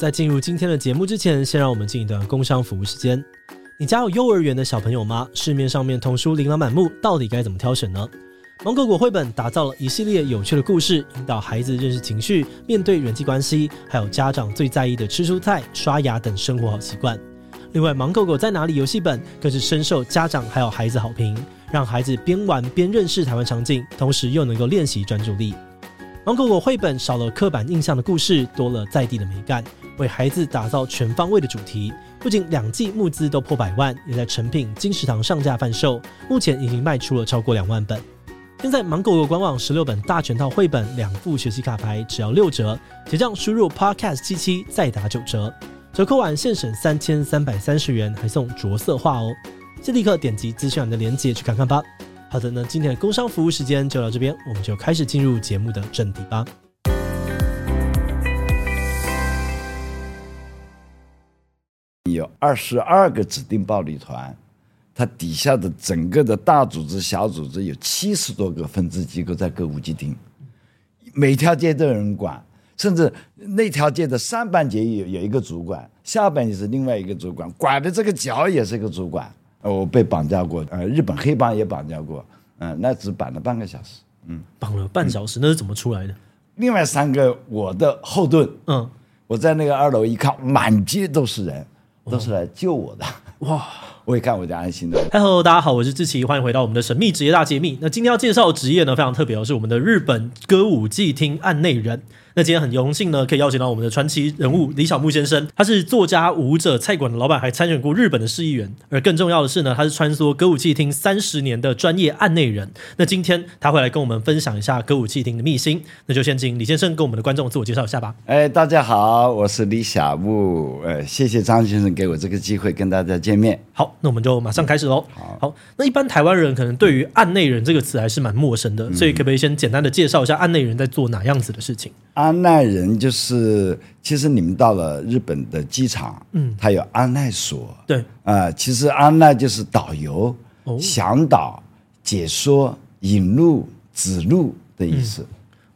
在进入今天的节目之前，先让我们进一段工商服务时间。你家有幼儿园的小朋友吗？市面上面童书琳琅满目，到底该怎么挑选呢？芒果果绘本打造了一系列有趣的故事，引导孩子认识情绪，面对人际关系，还有家长最在意的吃蔬菜、刷牙等生活好习惯。另外，芒果果在哪里游戏本更是深受家长还有孩子好评，让孩子边玩边认识台湾场景，同时又能够练习专注力。芒果果绘本少了刻板印象的故事，多了在地的美感，为孩子打造全方位的主题。不仅两季募资都破百万，也在成品、金石堂上架贩售，目前已经卖出了超过两万本。现在芒狗狗官网十六本大全套绘本，两副学习卡牌只要六折，结账输入 podcast 七七再打九折，折扣完现省三千三百三十元，还送着色画哦。就立刻点击资讯栏的链接去看看吧。好的，那今天的工商服务时间就到这边，我们就开始进入节目的正题吧。有二十二个指定暴力团，它底下的整个的大组织、小组织有七十多个分支机构在歌舞伎町，每条街都有人管，甚至那条街的上半截有有一个主管，下半截是另外一个主管，管的这个角也是一个主管。我被绑架过，呃，日本黑帮也绑架过，嗯、呃，那只绑了半个小时，嗯，绑了半小时，那是怎么出来的？另外三个我的后盾，嗯，我在那个二楼一看，满街都是人，都是来救我的，哇，我也看我就安心的。Hello，大家好，我是志奇，欢迎回到我们的神秘职业大揭秘。那今天要介绍的职业呢，非常特别哦，是我们的日本歌舞伎町案内人。那今天很荣幸呢，可以邀请到我们的传奇人物李小牧先生。他是作家、舞者、菜馆的老板，还参选过日本的市议员。而更重要的是呢，他是穿梭歌舞伎町三十年的专业案内人。那今天他会来跟我们分享一下歌舞伎町的秘辛。那就先请李先生跟我们的观众自我介绍一下吧。哎，大家好，我是李小牧。呃，谢谢张先生给我这个机会跟大家见面。好，那我们就马上开始喽。好，那一般台湾人可能对于案内人这个词还是蛮陌生的，所以可不可以先简单的介绍一下案内人在做哪样子的事情？案内人就是，其实你们到了日本的机场，嗯，它有安内所，对，啊、呃，其实安内就是导游、哦、向导、解说、引路、指路的意思，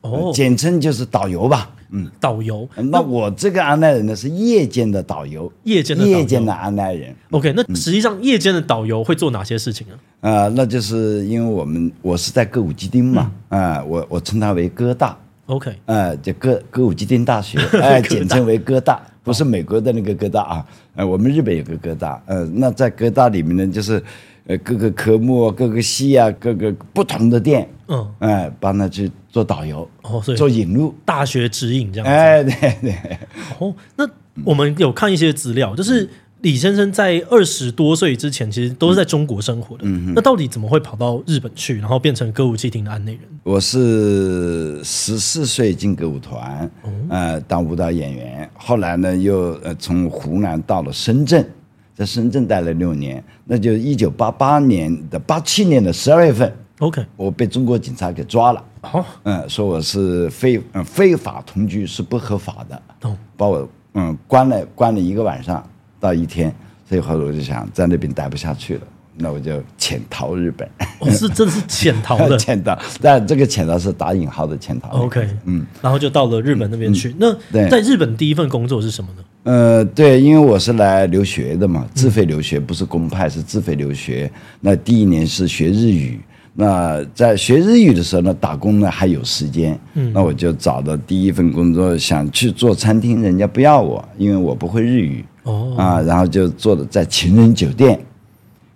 嗯、哦、呃，简称就是导游吧，嗯，导游。那我这个安奈人呢是夜间的导游，夜间的夜间的安奈人。OK，那实际上夜间的导游会做哪些事情呢？啊、呃，那就是因为我们我是在歌舞伎町嘛，啊、我我称它为歌大。OK，呃，就歌歌舞伎町大学，哎、呃，简称为歌大，不是美国的那个歌大啊，呃，我们日本有个歌大，呃，那在歌大里面呢，就是呃各个科目、各个系啊、各个不同的店，嗯，哎、呃，帮他去做导游，哦，所以做引路，大学指引这样子，哎，对对，哦，那我们有看一些资料，就是。李先生在二十多岁之前，其实都是在中国生活的。嗯，那到底怎么会跑到日本去，然后变成歌舞伎町的案内人？我是十四岁进歌舞团，呃，当舞蹈演员。后来呢，又呃从湖南到了深圳，在深圳待了六年。那就一九八八年的八七年的十二月份，OK，我被中国警察给抓了。好，嗯，说我是非嗯非法同居是不合法的，哦，把我嗯关了关了一个晚上。到一天，所以后来我就想在那边待不下去了，那我就潜逃日本。哦，是真是潜逃的，潜逃，但这个潜逃是打引号的潜逃。OK，嗯，然后就到了日本那边去。嗯、那在日本第一份工作是什么呢？呃，对，因为我是来留学的嘛，自费留学，不是公派，是自费留学。那第一年是学日语，那在学日语的时候呢，打工呢还有时间，嗯，那我就找到第一份工作，想去做餐厅，人家不要我，因为我不会日语。哦。啊，然后就做的在情人酒店，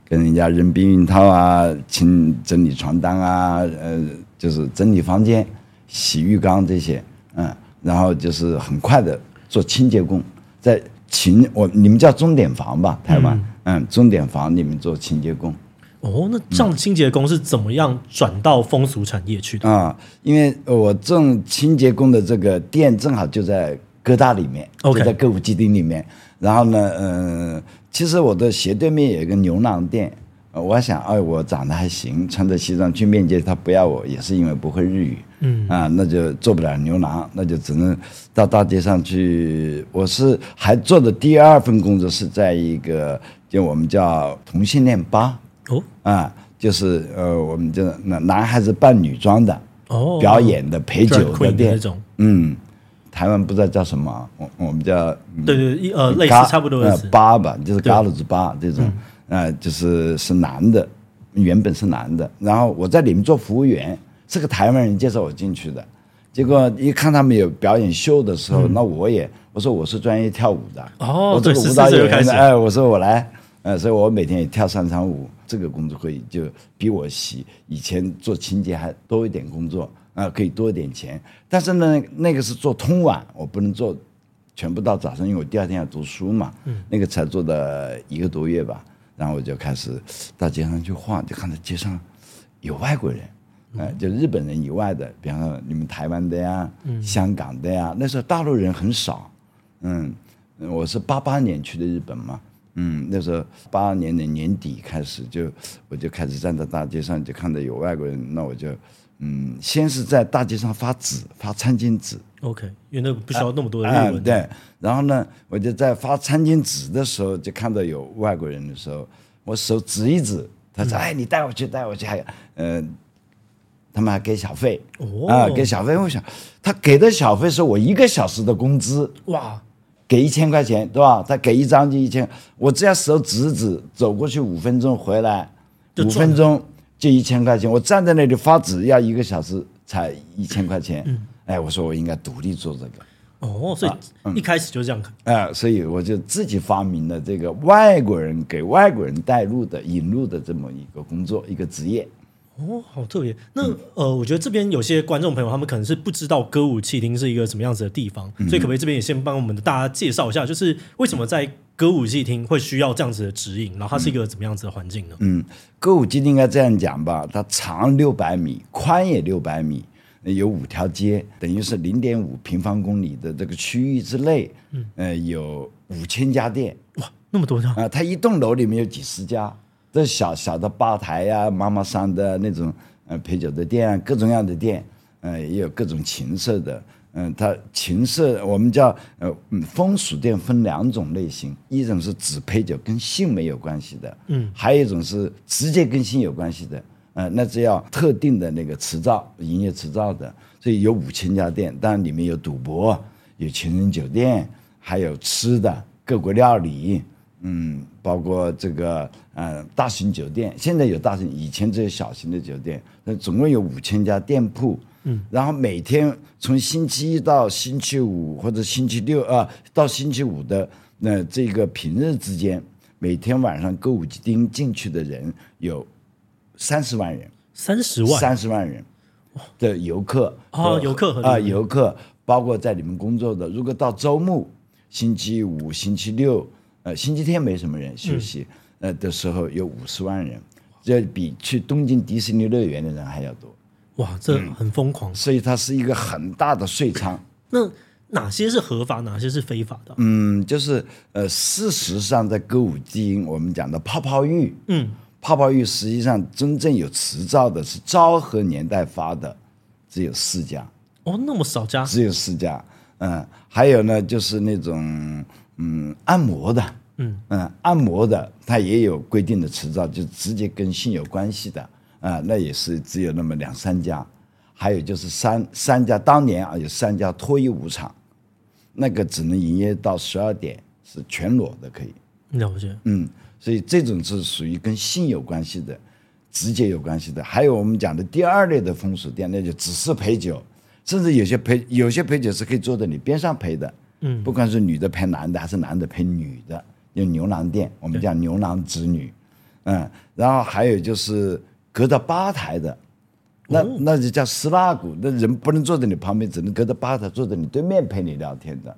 跟人家扔避孕套啊，清整理床单啊，呃，就是整理房间、洗浴缸这些，嗯，然后就是很快的做清洁工，在情我你们叫钟点房吧，台湾，嗯，钟点房里面做清洁工。哦，那这样清洁工是怎么样转到风俗产业去的？啊、嗯，因为我这种清洁工的这个店正好就在哥大里面.就在歌舞伎町里面。然后呢，嗯、呃，其实我的斜对面有一个牛郎店，我想，哎，我长得还行，穿着西装去面接，他不要我，也是因为不会日语，嗯，啊，那就做不了牛郎，那就只能到大街上去。我是还做的第二份工作是在一个，就我们叫同性恋吧，哦，啊，就是呃，我们就那男孩子扮女装的，哦，表演的陪酒的店，的嗯。台湾不知道叫什么，我我们叫对对一呃类似差不多的词，八吧，就是嘎鲁兹巴这种，呃，就是是男的，原本是男的，然后我在里面做服务员，是个台湾人介绍我进去的，结果一看他们有表演秀的时候，那我也我说我是专业跳舞的，哦，我这个舞蹈演员，哎，我说我来，呃，所以我每天也跳三场舞，这个工作可以就比我洗以前做清洁还多一点工作。啊，可以多一点钱，但是呢，那个是做通晚，我不能做全部到早上，因为我第二天要读书嘛。嗯，那个才做的一个多月吧，然后我就开始到街上去晃，就看到街上有外国人，呃，就日本人以外的，比方说你们台湾的呀，香港的呀，那时候大陆人很少。嗯，我是八八年去的日本嘛，嗯，那时候八二年的年底开始就我就开始站在大街上，就看到有外国人，那我就。嗯，先是在大街上发纸，发餐巾纸。OK，因为那个不需要那么多的日文。啊啊。对，然后呢，我就在发餐巾纸的时候，就看到有外国人的时候，我手指一指，他说：“嗯、哎，你带我去，带我去。”还有，嗯、呃，他们还给小费。哦。啊，给小费，我想他给的小费是我一个小时的工资。哇，给一千块钱，对吧？他给一张就一千，我只要手指指，走过去五分钟，回来五分钟。就一千块钱，我站在那里发纸要一个小时才一千块钱。嗯，哎，我说我应该独立做这个。哦，所以一开始就这样看。哎、啊嗯，所以我就自己发明了这个外国人给外国人带路的引路的这么一个工作，一个职业。哦，好特别。那、嗯、呃，我觉得这边有些观众朋友他们可能是不知道歌舞伎町是一个什么样子的地方，嗯、所以可不可以这边也先帮我们的大家介绍一下，就是为什么在歌舞伎町会需要这样子的指引，然后它是一个怎么样子的环境呢？嗯，歌舞伎町应该这样讲吧，它长六百米，宽也六百米，有五条街，等于是零点五平方公里的这个区域之内，嗯，呃，有五千家店，哇，那么多家啊、呃！它一栋楼里面有几十家。这小小的吧台呀、啊，妈妈桑的那种，呃，陪酒的店啊，各种样的店，呃，也有各种情色的，嗯、呃，它情色我们叫呃，风俗店分两种类型，一种是只陪酒跟性没有关系的，嗯，还有一种是直接跟性有关系的，呃，那只要特定的那个执照，营业执照的，所以有五千家店，当然里面有赌博，有情人酒店，还有吃的各国料理。嗯，包括这个呃大型酒店，现在有大型，以前只有小型的酒店。那总共有五千家店铺，嗯，然后每天从星期一到星期五或者星期六啊到星期五的那这个平日之间，每天晚上歌舞伎町进去的人有三十万人，三十万，三十万人的游客啊，游客啊，游客，包括在里面工作的。如果到周末，星期五、星期六。呃，星期天没什么人休息，嗯、呃的时候有五十万人，这比去东京迪士尼乐园的人还要多。哇，这很疯狂。嗯、所以它是一个很大的税仓。那哪些是合法，哪些是非法的？嗯，就是呃，事实上在歌舞伎我们讲的泡泡浴，嗯，泡泡浴实际上真正有执照的是昭和年代发的，只有四家。哦，那么少家？只有四家。嗯，还有呢，就是那种。嗯，按摩的，嗯嗯，按摩的，它也有规定的执照，就直接跟性有关系的，啊、呃，那也是只有那么两三家，还有就是三三家，当年啊有三家脱衣舞场，那个只能营业到十二点，是全裸的可以。了解。嗯，所以这种是属于跟性有关系的，直接有关系的。还有我们讲的第二类的风俗店，那就只是陪酒，甚至有些陪有些陪酒是可以坐在你边上陪的。嗯，不管是女的陪男的，还是男的陪女的，有牛郎店，我们叫牛郎织女，嗯，然后还有就是隔着吧台的，那那就叫斯拉古，那人不能坐在你旁边，只能隔着吧台坐在你对面陪你聊天的，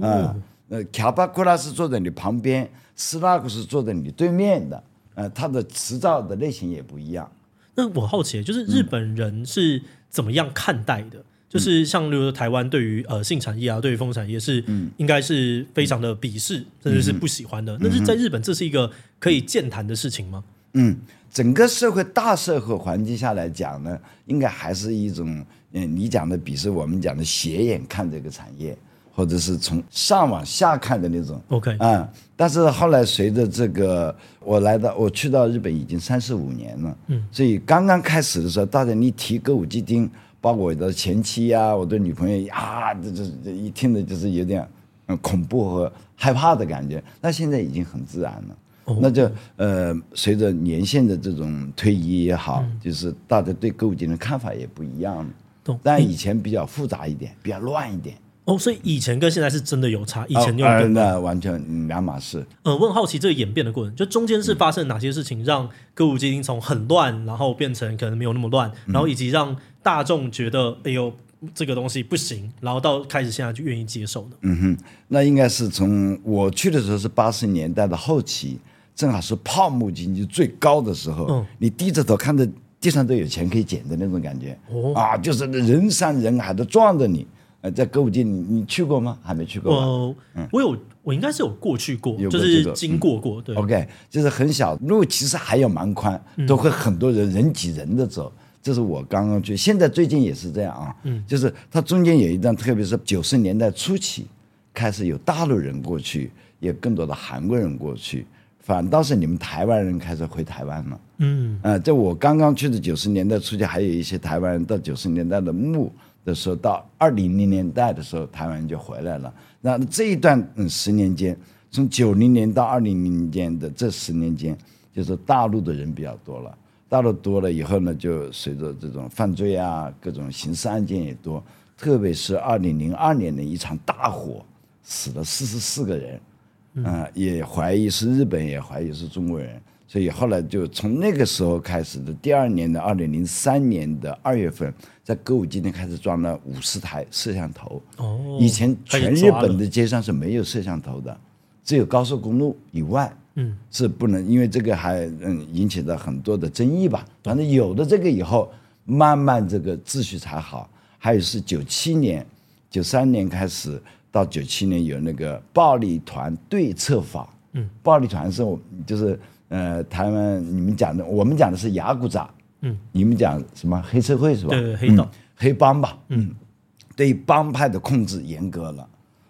嗯，那卡巴库拉是坐在你旁边，斯拉古是坐在你对面的，呃，他的执照的类型也不一样。那我好奇，就是日本人是怎么样看待的？就是像，例如说台湾对于呃性产业啊，对于风产业是应该是非常的鄙视，嗯、甚至是不喜欢的。但、嗯、是在日本，这是一个可以健谈的事情吗？嗯，整个社会大社会环境下来讲呢，应该还是一种嗯，你讲的鄙视，我们讲的斜眼看这个产业，或者是从上往下看的那种。OK 啊、嗯，但是后来随着这个我来到我去到日本已经三十五年了，嗯，所以刚刚开始的时候，大家你提歌舞伎町。包括我的前妻呀、我的女朋友啊，这这这一听的就是有点嗯恐怖和害怕的感觉。那现在已经很自然了。哦、那就呃，随着年限的这种推移也好，嗯、就是大家对歌舞伎的看法也不一样了。懂但以前比较复杂一点，比较乱一点。哦，所以以前跟现在是真的有差，以前就、哦、那完全两码事。呃，我很好奇这个演变的过程，就中间是发生哪些事情，让歌舞伎从很乱，然后变成可能没有那么乱，然后以及让大众觉得哎呦这个东西不行，然后到开始现在就愿意接受的。嗯哼，那应该是从我去的时候是八十年代的后期。正好是泡沫经济最高的时候，嗯、你低着头看着地上都有钱可以捡的那种感觉，哦、啊，就是人山人海的撞着你。呃，在歌舞伎，你你去过吗？还没去过。我、嗯、我有，我应该是有过去过，过就是经过过。对、嗯、，OK，就是很小路，其实还有蛮宽，都会很多人、嗯、人挤人的走。这是我刚刚去，现在最近也是这样啊。嗯，就是它中间有一段，特别是九十年代初期，开始有大陆人过去，有更多的韩国人过去。反倒是你们台湾人开始回台湾了，嗯，啊，在我刚刚去的九十年代初期，还有一些台湾人到九十年代的末的时候，到二零零年代的时候，台湾人就回来了。那这一段嗯十年间，从九零年到二零零年间的这十年间，就是大陆的人比较多了。大陆多了以后呢，就随着这种犯罪啊，各种刑事案件也多，特别是二零零二年的一场大火，死了四十四个人。嗯、呃，也怀疑是日本，也怀疑是中国人，所以后来就从那个时候开始的第二年的二零零三年的二月份，在歌舞伎町开始装了五十台摄像头。哦，以前全日本的街上是没有摄像头的，只有高速公路以外，嗯，是不能，因为这个还嗯引起了很多的争议吧。反正有了这个以后，慢慢这个秩序才好。还有是九七年、九三年开始。到九七年有那个暴力团对策法，嗯，暴力团是，就是呃，台湾你们讲的，我们讲的是亚古扎，嗯，你们讲什么黑社会是吧？对，对，黑道、嗯、黑帮吧，嗯，对帮派的控制严格了，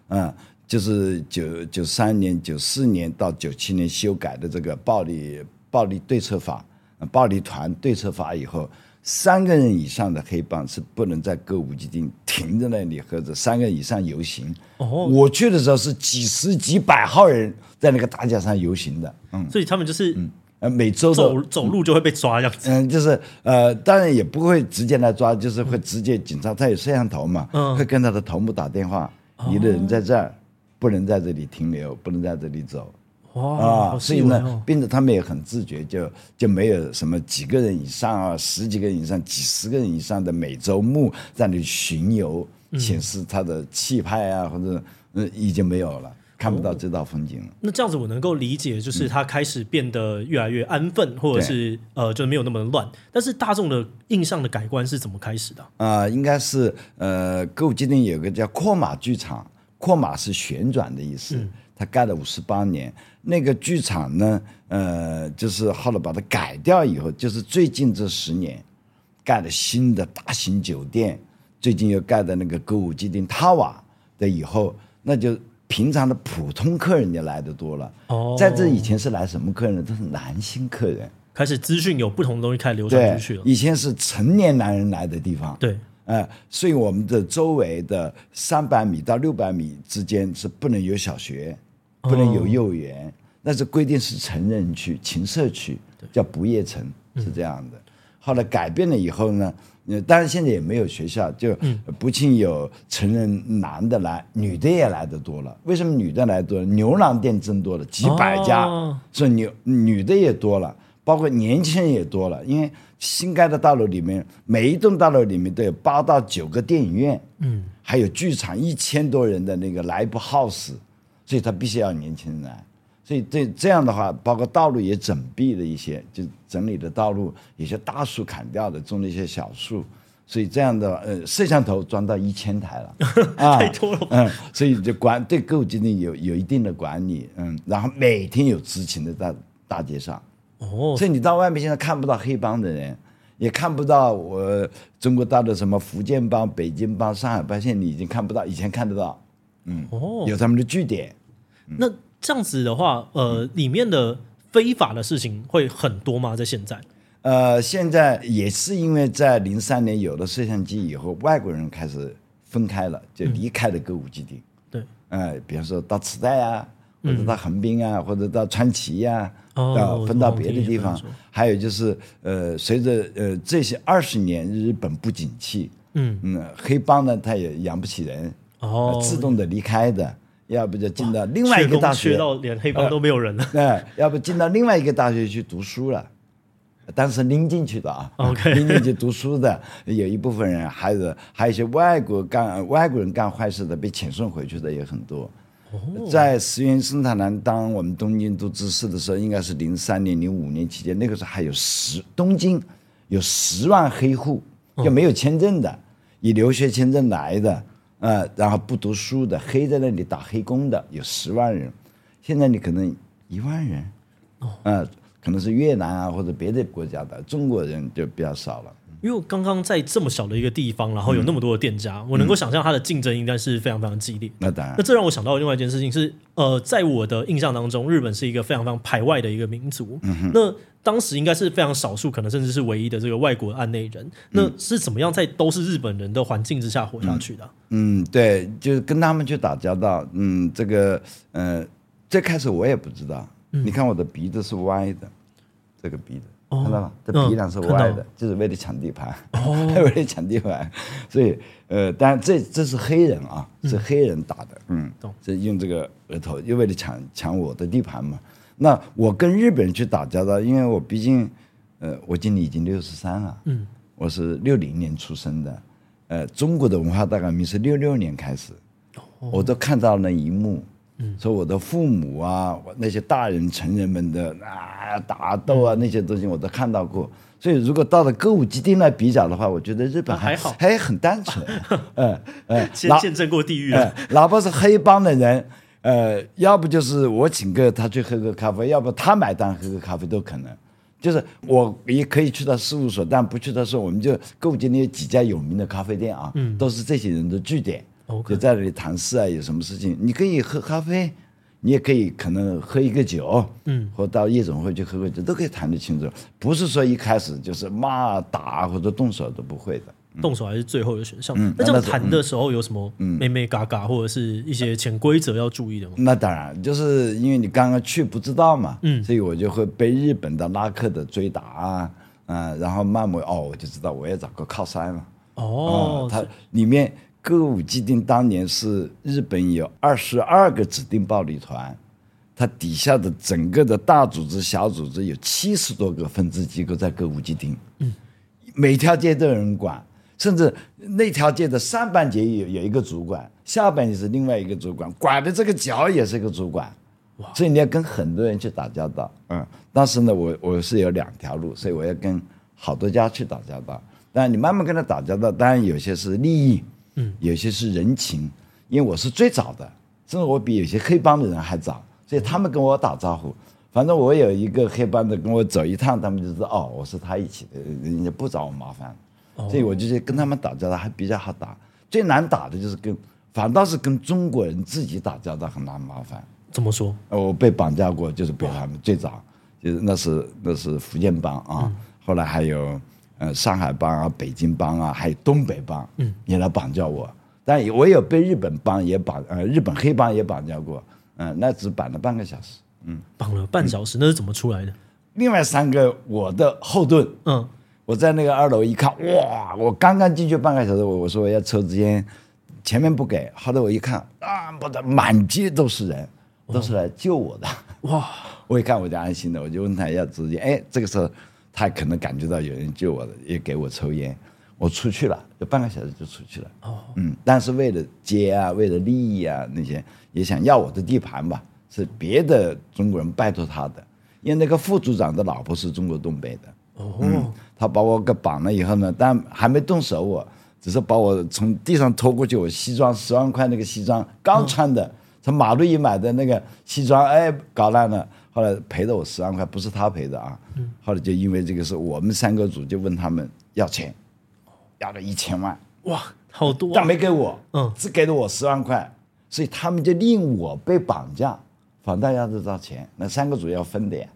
嗯，就是九九三年、九四年到九七年修改的这个暴力暴力对策法，暴力团对策法以后。三个人以上的黑帮是不能在歌舞伎町停在那里，或者三个人以上游行。哦，我去的时候是几十几百号人在那个大街上游行的。嗯，所以他们就是嗯，呃，每周走走路就会被抓这样子。嗯，就是呃，当然也不会直接来抓，就是会直接警察他有摄像头嘛，嗯，会跟他的头目打电话，你的人在这儿，不能在这里停留，不能在这里走。啊，哦、所以呢，变得他们也很自觉，就就没有什么几个人以上啊，十几个人以上，几十个人以上的每周末在那里巡游，显示他的气派啊，或者嗯，已经没有了，看不到这道风景了。那这样子我能够理解，就是他开始变得越来越安分，嗯、或者是呃，就没有那么乱。但是大众的印象的改观是怎么开始的？啊、呃，应该是呃，歌舞伎町有个叫阔马剧场，阔马是旋转的意思。嗯他盖了五十八年，那个剧场呢，呃，就是后来把它改掉以后，就是最近这十年盖了新的大型酒店，最近又盖的那个歌舞伎町塔瓦的以后，那就平常的普通客人就来的多了。哦，在这以前是来什么客人？都是男性客人。开始资讯有不同的东西开始流传出去了。以前是成年男人来的地方。对。呃，所以我们的周围的三百米到六百米之间是不能有小学。不能有幼儿园，那是规定是成人区、情社区，叫不夜城，是这样的。后来改变了以后呢，当然现在也没有学校，就不仅有成人男的来，女的也来的多了。为什么女的来多了？牛郎店增多了几百家，所以女女的也多了，包括年轻人也多了。因为新盖的大楼里面，每一栋大楼里面都有八到九个电影院，嗯，还有剧场，一千多人的那个 Live House。所以他必须要年轻人来，所以这这样的话，包括道路也整闭了一些，就整理的道路，有些大树砍掉的，种了一些小树，所以这样的呃摄像头装到一千台了，啊，太多了，嗯，所以就管对歌舞伎町有有一定的管理，嗯，然后每天有执勤的在大街上，哦，所以你到外面现在看不到黑帮的人，也看不到我中国大陆什么福建帮、北京帮、上海帮，现在你已经看不到，以前看得到。嗯，哦，有他们的据点。嗯、那这样子的话，呃，里面的非法的事情会很多吗？在现在？呃，现在也是因为在零三年有了摄像机以后，外国人开始分开了，就离开了歌舞伎町。对，呃，比方说到磁带啊，或者到横滨啊，或者到川崎呀，哦，分到别的地方。还有就是，呃，随着呃这些二十年日本不景气，嗯嗯，黑帮呢他也养不起人，哦，自动的离开的，要不就进到另外一个大学，缺到连黑帮都没有人了，哎，要不进到另外一个大学去读书了。当时拎进去的啊，拎进去读书的有一部分人，还有还有一些外国干外国人干坏事的被遣送回去的也很多。在石原生太郎当我们东京都知事的时候，应该是零三年、零五年期间，那个时候还有十东京有十万黑户，就没有签证的，以留学签证来的，呃，然后不读书的，黑在那里打黑工的有十万人，现在你可能一万人，呃可能是越南啊，或者别的国家的中国人就比较少了。因为刚刚在这么小的一个地方，然后有那么多的店家，嗯、我能够想象它的竞争应该是非常非常激烈。那当然，那这让我想到另外一件事情是，呃，在我的印象当中，日本是一个非常非常排外的一个民族。嗯、那当时应该是非常少数，可能甚至是唯一的这个外国案内人。那是怎么样在都是日本人的环境之下活下去的？嗯，嗯，对，就是跟他们去打交道。嗯，这个，呃，最开始我也不知道。你看我的鼻子是歪的，这个鼻子看到吗？这鼻梁是歪的，就是为了抢地盘，为了抢地盘。所以，呃，当然这这是黑人啊，是黑人打的，嗯，是用这个额头，又为了抢抢我的地盘嘛。那我跟日本人去打交道，因为我毕竟，呃，我今年已经六十三了，嗯，我是六零年出生的，呃，中国的文化大革命是六六年开始，我都看到了那一幕。嗯，说我的父母啊，那些大人成人们的啊打斗啊那些东西我都看到过，所以如果到了歌舞伎町来比较的话，我觉得日本还、好，还很单纯，嗯 嗯，先见证过地狱。哪怕是黑帮的人，呃，要不就是我请个他去喝个咖啡，要不他买单喝个咖啡都可能，就是我也可以去到事务所，但不去的时候，我们就歌舞伎町有几家有名的咖啡店啊，嗯，都是这些人的据点。就在那里谈事啊，有什么事情，你可以喝咖啡，你也可以可能喝一个酒，嗯，或到夜总会去喝个酒，都可以谈得清楚。不是说一开始就是骂打或者动手都不会的，嗯、动手还是最后的选项。嗯、那这样谈的时候有什么眉眉角角或者是一些潜规则要注意的吗？那当然，就是因为你刚刚去不知道嘛，嗯，所以我就会被日本的拉客的追打啊，嗯，然后慢慢哦，我就知道我要找个靠山了。哦，它、嗯、里面。歌舞伎町当年是日本有二十二个指定暴力团，它底下的整个的大组织、小组织有七十多个分支机构在歌舞伎町，嗯，每条街都有人管，甚至那条街的上半截有有一个主管，下半截是另外一个主管，管的这个角也是一个主管，所以你要跟很多人去打交道，嗯，当时呢，我我是有两条路，所以我要跟好多家去打交道，但你慢慢跟他打交道，当然有些是利益。嗯，有些是人情，因为我是最早的，甚至我比有些黑帮的人还早，所以他们跟我打招呼。反正我有一个黑帮的跟我走一趟，他们就知道哦，我是他一起的，人家不找我麻烦，所以我就跟他们打交道还比较好打。最难打的就是跟，反倒是跟中国人自己打交道很难麻烦。怎么说？我被绑架过，就是被他们最早，就是那是那是福建帮啊，后来还有。呃，上海帮啊，北京帮啊，还有东北帮，嗯，也来绑架我。但我有被日本帮也绑，呃，日本黑帮也绑架过，嗯、呃，那只绑了半个小时，嗯，绑了半小时，嗯、那是怎么出来的？另外三个我的后盾，嗯，我在那个二楼一看，哇，我刚刚进去半个小时，我我说我要抽支烟，前面不给，后来我一看，啊，不得，满街都是人，都是来救我的，哇，我一看我就安心了，我就问他要支烟，哎，这个时候。他可能感觉到有人救我了，也给我抽烟，我出去了，就半个小时就出去了。哦，嗯，但是为了接啊，为了利益啊，那些也想要我的地盘吧，是别的中国人拜托他的，因为那个副组长的老婆是中国东北的。哦，嗯，他把我给绑了以后呢，但还没动手我，我只是把我从地上拖过去，我西装十万块那个西装刚穿的，从马路一买的那个西装，哎，搞烂了。后来赔了我十万块，不是他赔的啊。后来就因为这个事，我们三个组就问他们要钱，要了一千万。哇，好多啊！但没给我，嗯，只给了我十万块，所以他们就令我被绑架，反正要这张钱，那三个组要分的呀。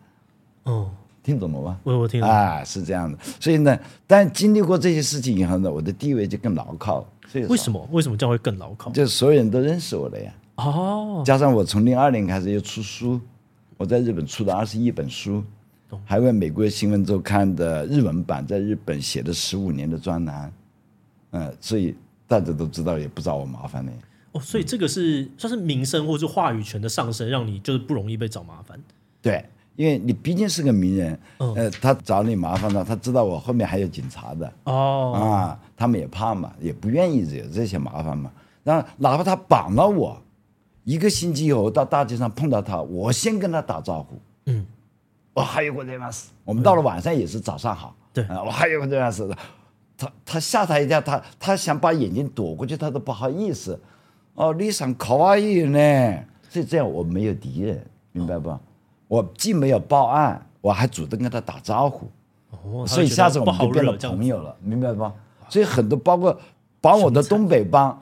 哦，听懂了吗？我我听了啊，是这样的。所以呢，但经历过这些事情以后呢，我的地位就更牢靠了。所以为什么？为什么这样会更牢靠？就所有人都认识我了呀。哦，加上我从零二年开始又出书，我在日本出的二十一本书，还为美国新闻周刊的日文版在日本写的十五年的专栏。嗯，所以大家都知道，也不找我麻烦呢。哦，所以这个是算是名声或者是话语权的上升，让你就是不容易被找麻烦。对，因为你毕竟是个名人，嗯、呃，他找你麻烦了，他知道我后面还有警察的。哦，啊，他们也怕嘛，也不愿意惹这些麻烦嘛。然后哪怕他绑了我，一个星期以后到大街上碰到他，我先跟他打招呼。嗯，我还有个这样事，我们到了晚上也是早上好。对，啊，我还有个这样事的。他他吓他一跳，他他想把眼睛躲过去，他都不好意思。哦，你想可爱呢？所以这样我没有敌人，明白不？哦、我既没有报案，我还主动跟他打招呼。哦，所以下次我们就变了朋友了，明白不？所以很多包括把我的东北帮，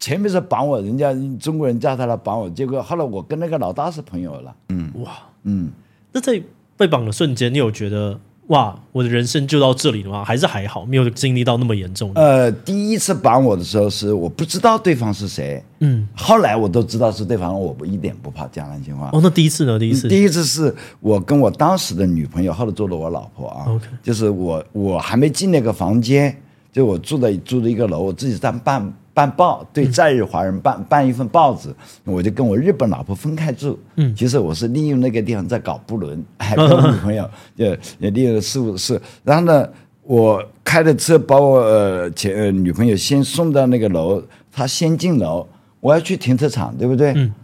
前面是绑我，人家中国人叫他来绑我，结果后来我跟那个老大是朋友了。嗯，哇，嗯，那在被绑的瞬间，你有觉得？哇，我的人生就到这里了吗？还是还好，没有经历到那么严重？呃，第一次绑我的时候是我不知道对方是谁，嗯，后来我都知道是对方，我不一点不怕江南青花。哦，那第一次呢？第一次，第一次是我跟我当时的女朋友，后来做了我老婆啊。OK，就是我我还没进那个房间，就我住的住的一个楼，我自己在办。办报对在日华人办办一份报纸，我就跟我日本老婆分开住。嗯，其实我是利用那个地方在搞布伦，还跟我女朋友也也利用事务室。然后呢，我开的车把我呃前呃女朋友先送到那个楼，她先进楼，我要去停车场，对不对？嗯。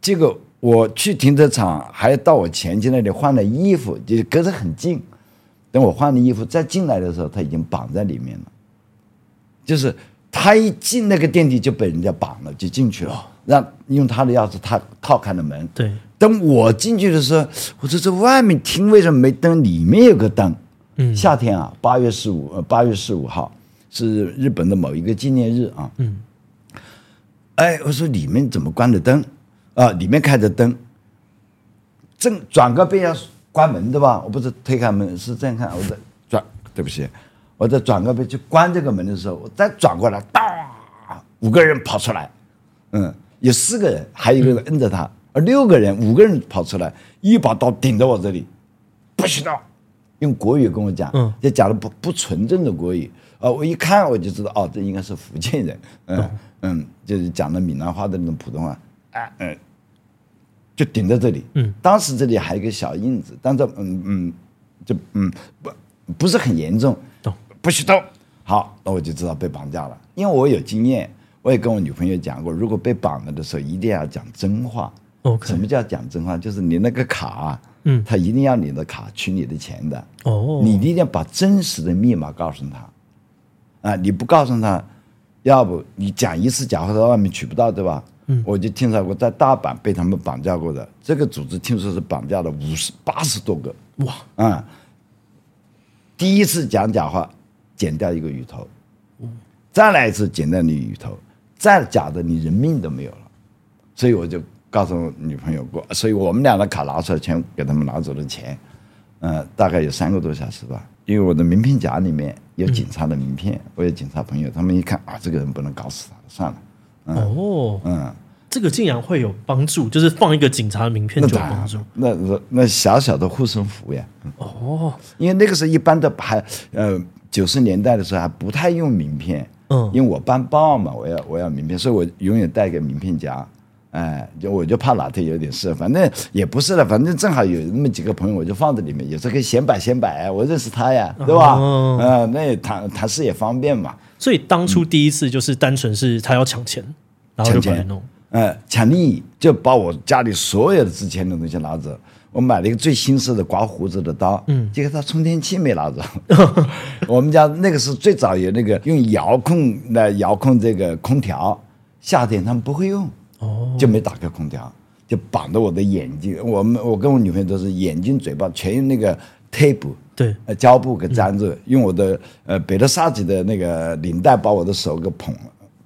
结果我去停车场，还要到我前妻那里换了衣服，就隔着很近。等我换了衣服再进来的时候，他已经绑在里面了，就是。他一进那个电梯就被人家绑了，就进去了，让用他的钥匙他套开了门。对，等我进去的时候，我说这外面厅为什么没灯？里面有个灯。嗯，夏天啊，八月十五，呃，八月十五号是日本的某一个纪念日啊。嗯，哎，我说里面怎么关的灯？啊，里面开着灯，正转个背要关门对吧？我不是推开门是这样看，我在转，对不起。我在转过背去关这个门的时候，我再转过来，哒，五个人跑出来，嗯，有四个人，还有一个人摁着他，而六个人，五个人跑出来，一把刀顶着我这里，不许动，用国语跟我讲，嗯，就讲的不不纯正的国语，啊，我一看我就知道，哦，这应该是福建人，嗯嗯，就是讲的闽南话的那种普通话，哎嗯，就顶在这里，嗯，当时这里还有一个小印子，但是嗯嗯，就嗯不不是很严重。不许动！好，那我就知道被绑架了。因为我有经验，我也跟我女朋友讲过，如果被绑了的时候，一定要讲真话。Okay. 什么叫讲真话？就是你那个卡，嗯，他一定要你的卡取你的钱的。哦，你一定要把真实的密码告诉他。啊，你不告诉他，要不你讲一次假话，在外面取不到，对吧？嗯，我就听说过在大阪被他们绑架过的，这个组织听说是绑架了五十八十多个。哇，啊、嗯，第一次讲假话。剪掉一个鱼头，再来一次剪掉你鱼头，再假的你人命都没有了，所以我就告诉我女朋友过，所以我们俩的卡拿出来，全给他们拿走了钱，嗯，大概有三个多小时吧。因为我的名片夹里面有警察的名片，我有警察朋友，他们一看啊，这个人不能搞死他，算了。嗯、哦，嗯，这个竟然会有帮助，就是放一个警察的名片就有帮助，那那那小小的护身符呀。哦，因为那个时候一般的还呃。九十年代的时候还不太用名片，嗯，因为我办报嘛，我要我要名片，所以我永远带个名片夹，哎，就我就怕哪天有点事，反正也不是了，反正正好有那么几个朋友，我就放在里面，有时候可以显摆显摆，我认识他呀，对吧？嗯、呃，那也谈谈事也方便嘛。所以当初第一次就是单纯是他要抢钱，嗯、然后就把弄，呃，抢利益，就把我家里所有的值钱的东西拿走。我买了一个最新式的刮胡子的刀，嗯，结果他充电器没拿走。我们家那个是最早有那个用遥控来遥控这个空调，夏天他们不会用，哦，就没打开空调，就绑着我的眼睛。我们我跟我女朋友都是眼睛、嘴巴全用那个 tape，对，呃，胶布给粘着，用我的呃贝德萨吉的那个领带把我的手给捧了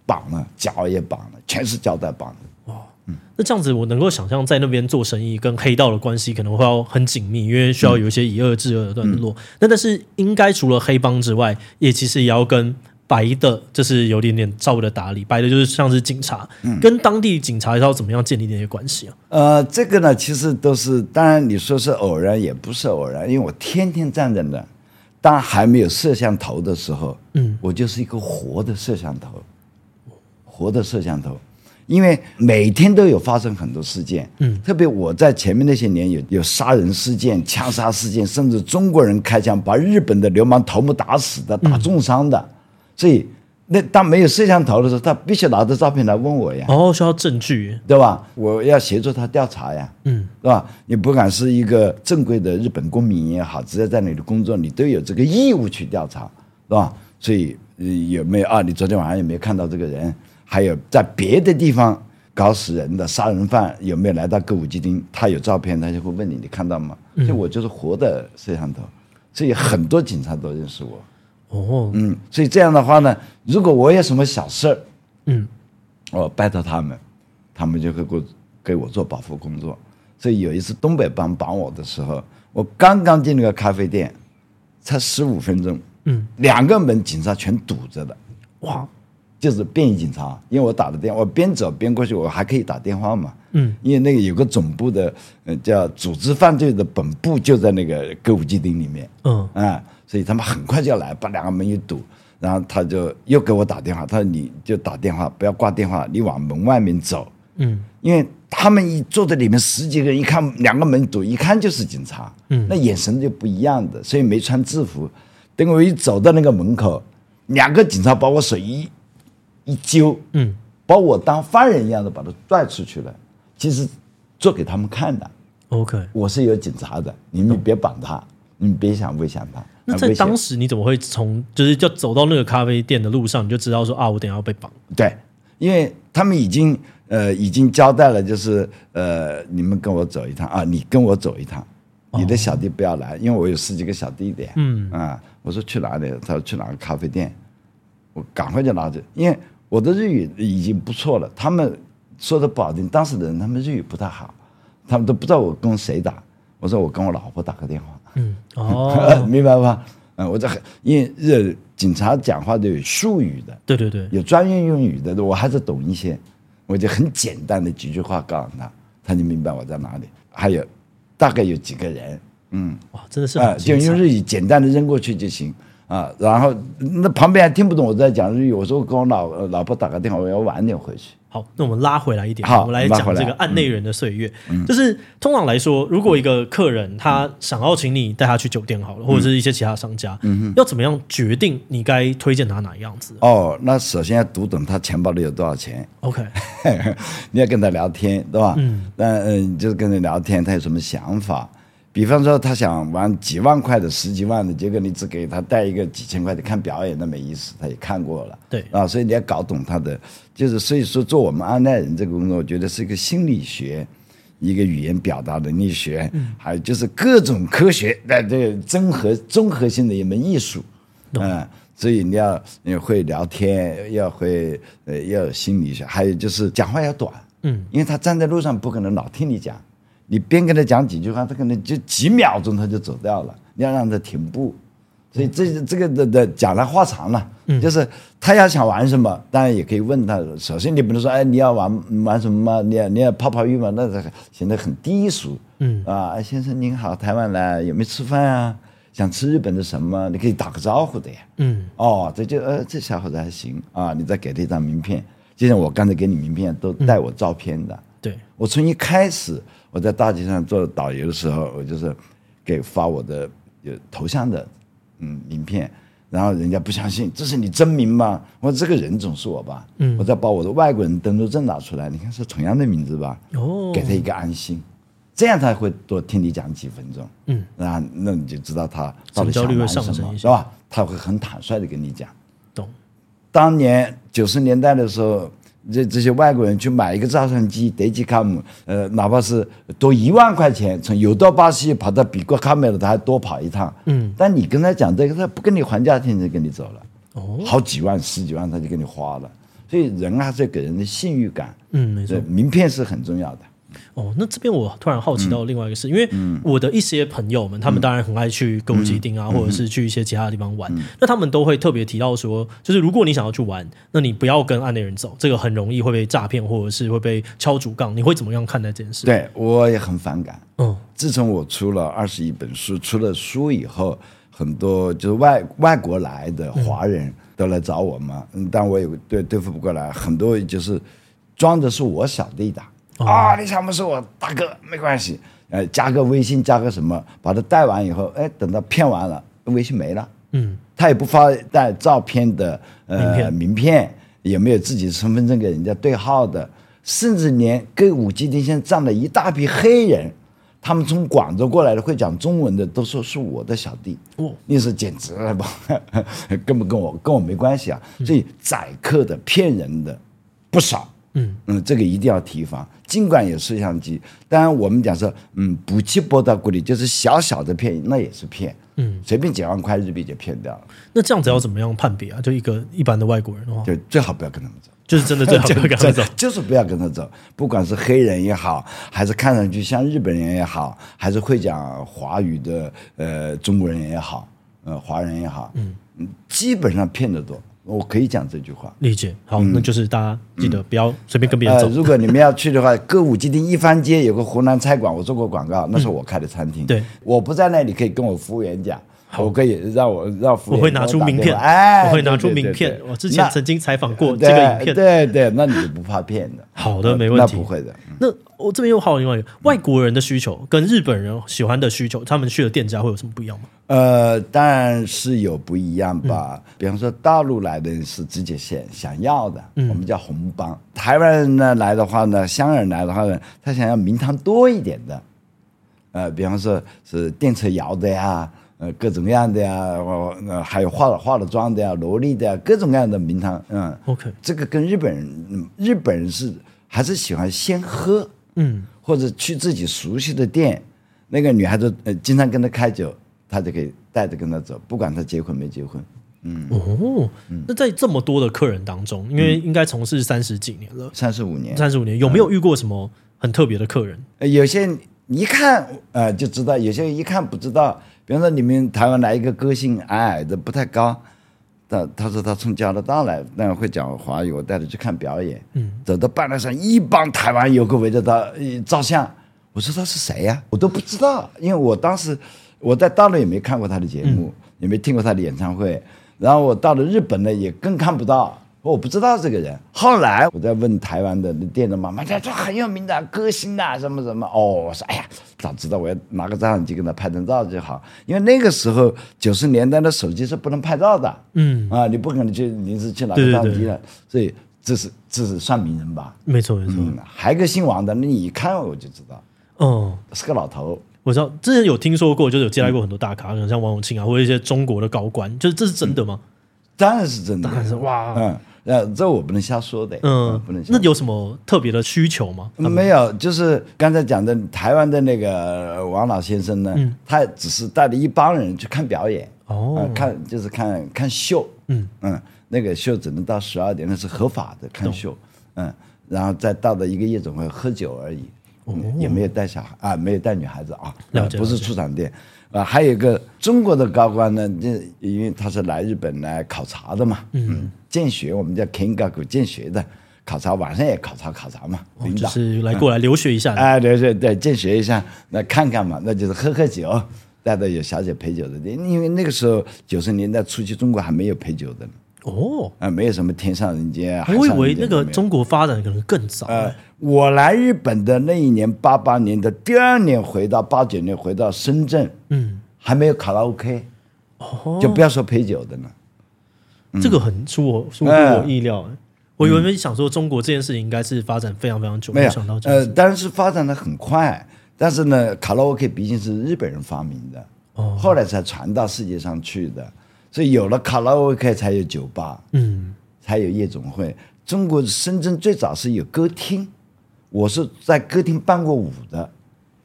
绑了，脚也绑了，全是胶带绑的。嗯，那这样子我能够想象，在那边做生意跟黑道的关系可能会要很紧密，因为需要有一些以恶制恶的段落。那、嗯、但是应该除了黑帮之外，也其实也要跟白的，就是有点点照的打理。白的就是像是警察，嗯、跟当地警察要怎么样建立那些关系啊？呃，这个呢，其实都是当然你说是偶然，也不是偶然，因为我天天站在那，当还没有摄像头的时候，嗯，我就是一个活的摄像头，活的摄像头。因为每天都有发生很多事件，嗯，特别我在前面那些年有有杀人事件、枪杀事件，甚至中国人开枪把日本的流氓头目打死的、打重伤的，所以那当没有摄像头的时候，他必须拿着照片来问我呀。哦，需要证据，对吧？我要协助他调查呀，嗯，是吧？你不管是一个正规的日本公民也好，只要在那里工作，你都有这个义务去调查，是吧？所以有没有啊？你昨天晚上有没有看到这个人？还有在别的地方搞死人的杀人犯有没有来到歌舞伎町？他有照片，他就会问你，你看到吗？所以我就是活的摄像头，所以很多警察都认识我。哦，嗯，所以这样的话呢，如果我有什么小事儿，嗯，我拜托他们，他们就会给我给我做保护工作。所以有一次东北帮绑我的时候，我刚刚进那个咖啡店，才十五分钟，嗯，两个门警察全堵着的，哇！就是便衣警察，因为我打的电话，我边走边过去，我还可以打电话嘛。嗯，因为那个有个总部的，呃，叫组织犯罪的本部就在那个歌舞伎町里面。嗯，啊，所以他们很快就要来，把两个门一堵，然后他就又给我打电话，他说你就打电话，不要挂电话，你往门外面走。嗯，因为他们一坐在里面十几个人，一看两个门堵，一看就是警察。嗯，那眼神就不一样的，所以没穿制服。等我一走到那个门口，两个警察把我手一。一揪，嗯，把我当犯人一样的把他拽出去了。其实做给他们看的。OK，我是有警察的，你们别绑他，你们别想危险他。那在当时你怎么会从就是就走到那个咖啡店的路上，你就知道说啊，我等下要被绑？对，因为他们已经呃已经交代了，就是呃你们跟我走一趟啊，你跟我走一趟，你的小弟不要来，因为我有十几个小弟的。嗯啊，我说去哪里？他说去哪个咖啡店？我赶快就拿着，因为。我的日语已经不错了，他们说的不好听，当时的人他们日语不太好，他们都不知道我跟谁打。我说我跟我老婆打个电话，嗯，哦，明白吧？嗯，我这很，因为日警察讲话都有术语的，对对对，有专业用语的，我还是懂一些，我就很简单的几句话告诉他，他就明白我在哪里。还有大概有几个人，嗯，哇，真的是啊，就用日语简单的扔过去就行。啊，然后那旁边还听不懂我在讲日语，我说我跟我老老婆打个电话，我要晚点回去。好，那我们拉回来一点，好，我们来讲这个案内人的岁月。嗯、就是通常来说，如果一个客人他想要请你带他去酒店好了，嗯、或者是一些其他商家，嗯哼，要怎么样决定你该推荐他哪样子？哦，那首先要读懂他钱包里有多少钱。OK，你要跟他聊天，对吧？嗯，那嗯，就是跟他聊天，他有什么想法？比方说，他想玩几万块的、十几万的，结果你只给他带一个几千块的看表演，那没意思。他也看过了，对。啊，所以你要搞懂他的，就是所以说做我们安奈人这个工作，我觉得是一个心理学，一个语言表达能力学，嗯、还有就是各种科学的这个综合综合性的一门艺术，嗯，嗯，所以你要你会聊天，要会呃要有心理学，还有就是讲话要短，嗯，因为他站在路上不可能老听你讲。你边跟他讲几句话，他可能就几秒钟他就走掉了。你要让他停步，所以这这个的的讲来话长了。嗯，就是他要想玩什么，当然也可以问他。首先你不能说，哎，你要玩玩什么吗？你要你要泡泡浴吗？那是显得很低俗。嗯啊，先生您好，台湾来有没有吃饭啊？想吃日本的什么？你可以打个招呼的呀。嗯哦，这就呃这小伙子还行啊，你再给他一张名片，就像我刚才给你名片都带我照片的。对，我从一开始。我在大街上做导游的时候，我就是给发我的有头像的嗯名片，然后人家不相信，这是你真名吗？我说这个人总是我吧，嗯，我再把我的外国人登录证拿出来，你看是同样的名字吧，哦，给他一个安心，这样他会多听你讲几分钟，嗯，然后那你就知道他到底想玩什么，是吧？他会很坦率的跟你讲，懂。当年九十年代的时候。这这些外国人去买一个照相机德基卡姆，呃，哪怕是多一万块钱，从有到巴西跑到比国卡梅尔，他还多跑一趟。嗯，但你跟他讲这个，他不跟你还价钱就跟你走了。哦，好几万、十几万他就给你花了。所以人还是给人的信誉感。嗯，没错，名片是很重要的。哦，那这边我突然好奇到另外一个事，嗯、因为我的一些朋友们，嗯、他们当然很爱去歌舞伎町啊，嗯、或者是去一些其他的地方玩。嗯、那他们都会特别提到说，就是如果你想要去玩，那你不要跟案内人走，这个很容易会被诈骗，或者是会被敲竹杠。你会怎么样看待这件事？对，我也很反感。嗯，自从我出了二十一本书，出了书以后，很多就是外外国来的华人都来找我嘛。嗯，但我也对对付不过来，很多就是装的是我小弟的。啊、哦，你想不是我大哥没关系，呃，加个微信，加个什么，把他带完以后，哎，等到骗完了，微信没了，嗯，他也不发带照片的呃名片，名片，也没有自己的身份证给人家对号的，甚至连歌舞伎町现在站了一大批黑人，他们从广州过来的会讲中文的，都说是我的小弟，哦，那是简直了吧，根本跟我跟我没关系啊，所以宰客的骗人的不少。嗯嗯，这个一定要提防。尽管有摄像机，当然我们讲说，嗯，不去拨到国里，就是小小的骗，那也是骗。嗯，随便几万块日币就骗掉了。那这样子要怎么样判别啊？就一个一般的外国人的话，就最好不要跟他们走，就是真的最好不要跟他们走，就是不要跟他走。不管是黑人也好，还是看上去像日本人也好，还是会讲华语的呃中国人也好，呃华人也好，嗯，基本上骗得多。我可以讲这句话，理解。好，嗯、那就是大家记得不要随便跟别人走、呃。如果你们要去的话，歌舞伎町一番街有个湖南菜馆，我做过广告，那是我开的餐厅。嗯、对，我不在那里，可以跟我服务员讲。我可以让我让服务员我会拿出名片，哎，我会拿出名片。我之前曾经采访过这个影片，对对，那你就不怕骗的。好的，没问题，那不会的。那我这边又还有另外一个外国人的需求跟日本人喜欢的需求，他们去的店家会有什么不一样吗？呃，当然是有不一样吧。比方说大陆来的人是直接想想要的，我们叫红帮。台湾人呢来的话呢，香港人来的话呢，他想要名堂多一点的。呃，比方说是电车摇的呀。呃，各种各样的呀，呃，还有化了化了妆的呀，萝莉的呀，各种各样的名堂，嗯，OK，这个跟日本人，日本人是还是喜欢先喝，嗯，或者去自己熟悉的店，那个女孩子呃经常跟他开酒，他就可以带着跟他走，不管他结婚没结婚，嗯，哦，那在这么多的客人当中，因为应该从事三十几年了，三十五年，三十五年，有没有遇过什么很特别的客人？呃，有些一看呃就知道，有些一看不知道。比方说，你们台湾来一个歌星，矮矮的，不太高。他他说他从加拿大来，但会讲华语，我带他去看表演。嗯，走到半路上，一帮台湾游客围着他照相。我说他是谁呀？我都不知道，因为我当时我在大陆也没看过他的节目，也没听过他的演唱会。然后我到了日本呢，也更看不到。我不知道这个人，后来我在问台湾的店的妈妈，他说很有名的歌星呐，什么什么。哦，我说哎呀，早知道我要拿个照相机跟他拍张照就好，因为那个时候九十年代的手机是不能拍照的，嗯。啊，你不可能去临时去拿个照相机的，所以这是这是算名人吧？没错没错，嗯，还有个姓王的，那你一看我就知道，哦，是个老头。我知道之前有听说过，就是有接待过很多大咖，嗯，像王永庆啊，或者一些中国的高官，就是这是真的吗？嗯，当然是真的，当然是哇，嗯。呃，这我不能瞎说的，嗯，不能。那有什么特别的需求吗？没有，就是刚才讲的台湾的那个王老先生呢，嗯、他只是带了一帮人去看表演，哦，呃、看就是看看秀，嗯。嗯，那个秀只能到十二点，那是合法的看秀，嗯，然后再到了一个夜总会喝酒而已，哦、也没有带小孩啊，没有带女孩子啊，呃、不是出场店。啊，还有一个中国的高官呢，这因为他是来日本来考察的嘛，嗯，见学，我们叫 kingaku 见学的，考察晚上也考察考察嘛，哦、领导。就是来过来留学一下，哎、嗯，对对对，见学一下，那看看嘛，那就是喝喝酒，带着有小姐陪酒的店，因为那个时候九十年代初期，中国还没有陪酒的。哦，啊，没有什么天上人间啊，我以为那个中国发展可能更早。呃，我来日本的那一年八八年的第二年回到八九年回到深圳，嗯，还没有卡拉 OK，哦，就不要说陪酒的了。这个很出我出乎我意料，我原本想说中国这件事情应该是发展非常非常久，没有想到，呃，但是发展的很快，但是呢，卡拉 OK 毕竟是日本人发明的，哦，后来才传到世界上去的。所以有了卡拉 OK 才有酒吧，嗯，才有夜总会。中国深圳最早是有歌厅，我是在歌厅伴过舞的，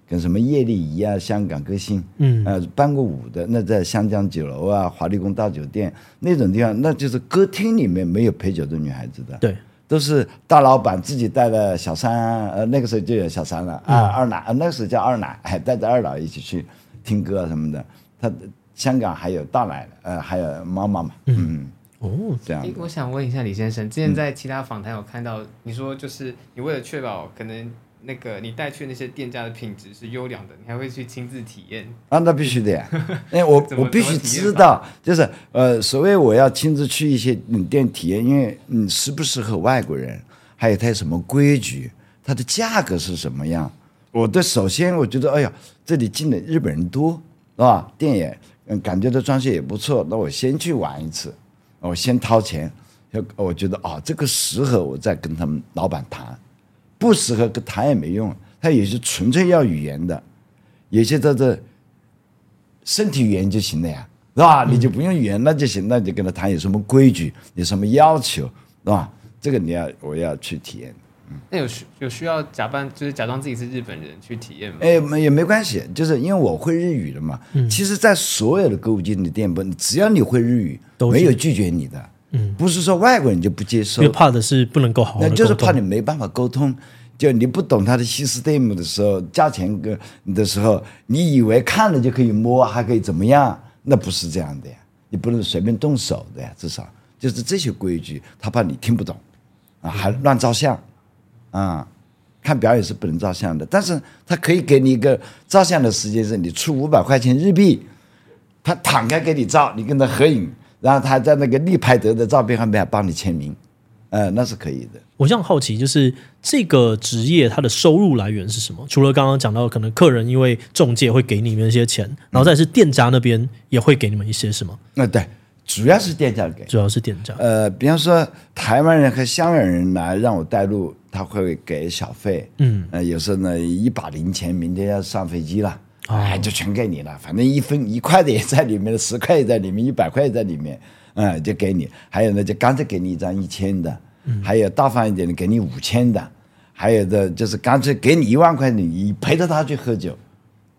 跟什么叶丽仪啊、香港歌星，嗯，呃，伴过舞的。那在湘江酒楼啊、华丽宫大酒店那种地方，那就是歌厅里面没有陪酒的女孩子的。对，都是大老板自己带了小三，呃，那个时候就有小三了啊，嗯、二奶，那个时候叫二奶，还 带着二老一起去听歌什么的。他香港还有大奶，呃，还有妈妈嘛，嗯，哦，这样。我想问一下李先生，之前在其他访谈有看到你说，就是你为了确保可能。那个你带去那些店家的品质是优良的，你还会去亲自体验啊？那必须的呀，因 为我我必须知道，就是呃，所谓我要亲自去一些店体验，因为你适不适合外国人，还有它有什么规矩，它的价格是什么样。我的首先我觉得，哎呀，这里进的日本人多，是吧？店也嗯，感觉到装修也不错，那我先去玩一次，我先掏钱，我觉得啊、哦，这个适合我再跟他们老板谈。不适合跟谈也没用，他有些纯粹要语言的，有些叫做身体语言就行了呀，是吧？嗯、你就不用语言那就行，那就跟他谈有什么规矩，有什么要求，是吧？这个你要我要去体验。嗯，那有需有需要假扮，就是假装自己是日本人去体验吗？哎，没也没关系，就是因为我会日语的嘛。嗯、其实，在所有的歌舞伎的店铺，只要你会日语，没有拒绝你的。嗯，不是说外国人就不接受，因为怕的是不能够好，好，那就是怕你没办法沟通。就你不懂他的 system 的时候，价钱跟的时候，你以为看了就可以摸，还可以怎么样？那不是这样的呀，你不能随便动手的呀。至少就是这些规矩，他怕你听不懂，啊，还乱照相，啊，看表演是不能照相的。但是他可以给你一个照相的时间，是你出五百块钱日币，他敞开给你照，你跟他合影。然后他在那个立牌德的照片上面还帮你签名，呃，那是可以的。我这样好奇，就是这个职业它的收入来源是什么？除了刚刚讲到，可能客人因为中介会给你们一些钱，然后再是店家那边也会给你们一些，什么？那、呃、对，主要是店家给，主要是店家。呃，比方说台湾人和香港人来让我带路，他会给小费，嗯，呃，有时候呢一把零钱，明天要上飞机了。哎，就全给你了，反正一分一块的也在里面，十块也在里面，一百块也在里面，嗯，就给你。还有呢，就干脆给你一张一千的，嗯、还有大方一点的，给你五千的，还有的就是干脆给你一万块，你陪着他去喝酒，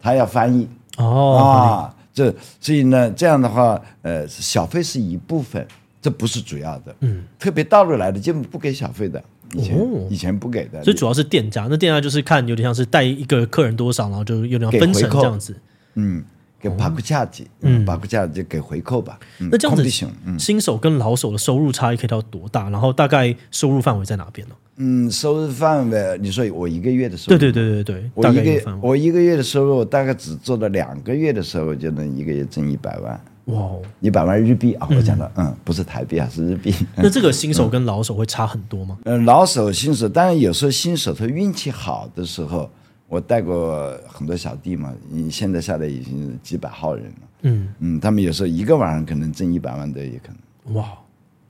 他要翻译哦啊，这所以呢，这样的话，呃，小费是一部分，这不是主要的，嗯，特别大陆来的基本不给小费的。以前、哦、以前不给的，所以主要是店家。那店家就是看有点像是带一个客人多少，然后就有点分成这样子。嗯，给帕克恰吉，嗯，帕克恰吉就给回扣吧。嗯、那这样子，嗯、新手跟老手的收入差异可以到多大？然后大概收入范围在哪边呢？嗯，收入范围，你说我一个月的收入？对对对对对，我一个我一个月的收入大概只做了两个月的时候，就能一个月挣一百万。哇，一百万日币啊！我讲的，嗯，不是台币啊，是日币。那这个新手跟老手会差很多吗？嗯，老手、新手，当然有时候新手他运气好的时候，我带过很多小弟嘛，你现在下来已经几百号人了。嗯嗯，他们有时候一个晚上可能挣一百万的也可能。哇，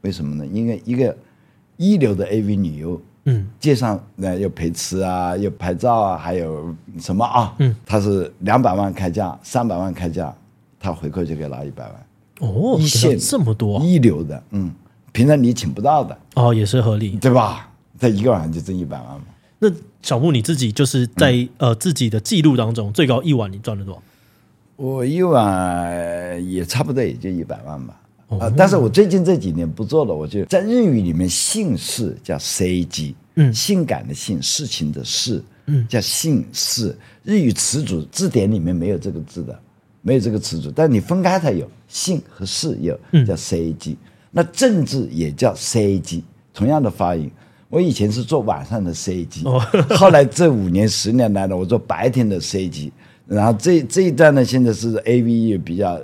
为什么呢？因为一个一流的 AV 女优，嗯，街上那又陪吃啊，又拍照啊，还有什么啊？嗯，他是两百万开价，三百万开价。他回扣就可以拿一百万哦，一线这么多一流的，嗯，平常你请不到的哦，也是合理，对吧？他一个晚上就挣一百万嘛。那小木你自己就是在、嗯、呃自己的记录当中，最高一晚你赚了多少？我一晚也差不多也就一百万吧。啊、但是我最近这几年不做了，我就在日语里面姓氏叫 seiji，嗯，性感的性，事情的事，嗯，叫姓氏。日语词组字典里面没有这个字的。没有这个词组，但你分开它有姓和氏有，叫嗯、那政治也叫 seiji 同样的发音。我以前是做晚上的哦、后来这五年十年来呢，我做白天的 seiji 然后这这一段呢，现在是 AV 比较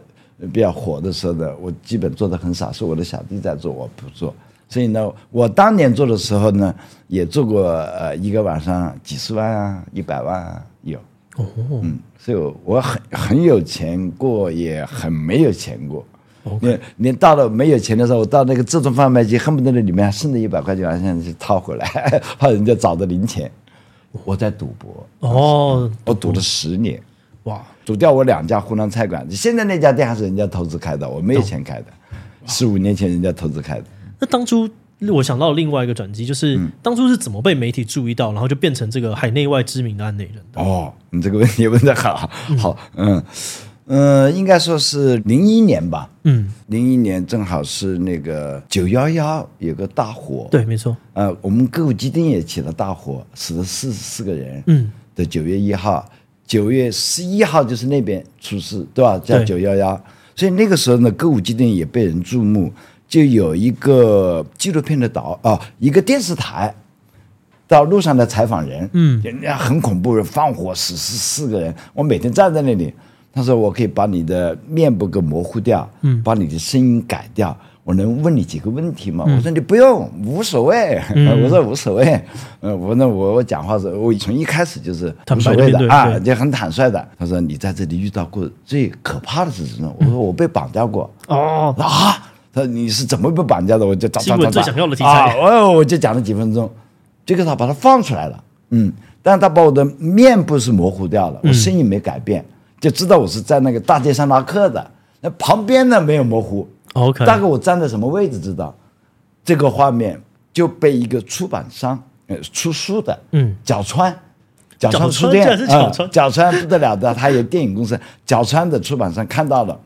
比较火的时候呢，我基本做的很少，是我的小弟在做，我不做。所以呢，我当年做的时候呢，也做过呃一个晚上几十万啊，一百万啊有。哦，嗯，所以我很很有钱过，也很没有钱过。你你到了没有钱的时候，我到那个自动贩卖机，恨不得那里面还剩的一百块钱，现在去掏回来，怕人家找的零钱。我在赌博哦，我赌了十年，哇，赌掉我两家湖南菜馆。现在那家店还是人家投资开的，我没有钱开的，十五年前人家投资开的。那当初。我想到另外一个转机，就是当初是怎么被媒体注意到，然后就变成这个海内外知名的案内人的。哦，你这个问题问的好，好，嗯，呃，应该说是零一年吧。嗯，零一年正好是那个九幺幺有个大火。对，没错。呃，我们歌舞伎町也起了大火，死了四十四个人。嗯，的九月一号，九月十一号就是那边出事，对吧？叫九幺幺。所以那个时候呢，歌舞伎町也被人注目，就有一个纪录片的导啊，一个电视台到路上的采访人。嗯，人家很恐怖，放火死十四个人。我每天站在那里。他说：“我可以把你的面部给模糊掉，嗯，把你的声音改掉。我能问你几个问题吗？”嗯、我说：“你不用，无所谓。嗯” 我说：“无所谓。”嗯，我那我我讲话是，我从一开始就是无所谓的啊，就很坦率的。他说：“你在这里遇到过最可怕的是什么？”我说：“我被绑架过。嗯”哦啊！他说：“你是怎么被绑架的？”我就找找找找。最想要的题材啊！哦，我就讲了几分钟，结果他把它放出来了。嗯，但他把我的面部是模糊掉了，我声音没改变。嗯就知道我是在那个大街上拉客的，那旁边呢没有模糊，OK，大概我站在什么位置知道，这个画面就被一个出版商呃出书的，嗯，角川，角川书店，角川，角川不得了的，他有电影公司，角川的出版商看到了，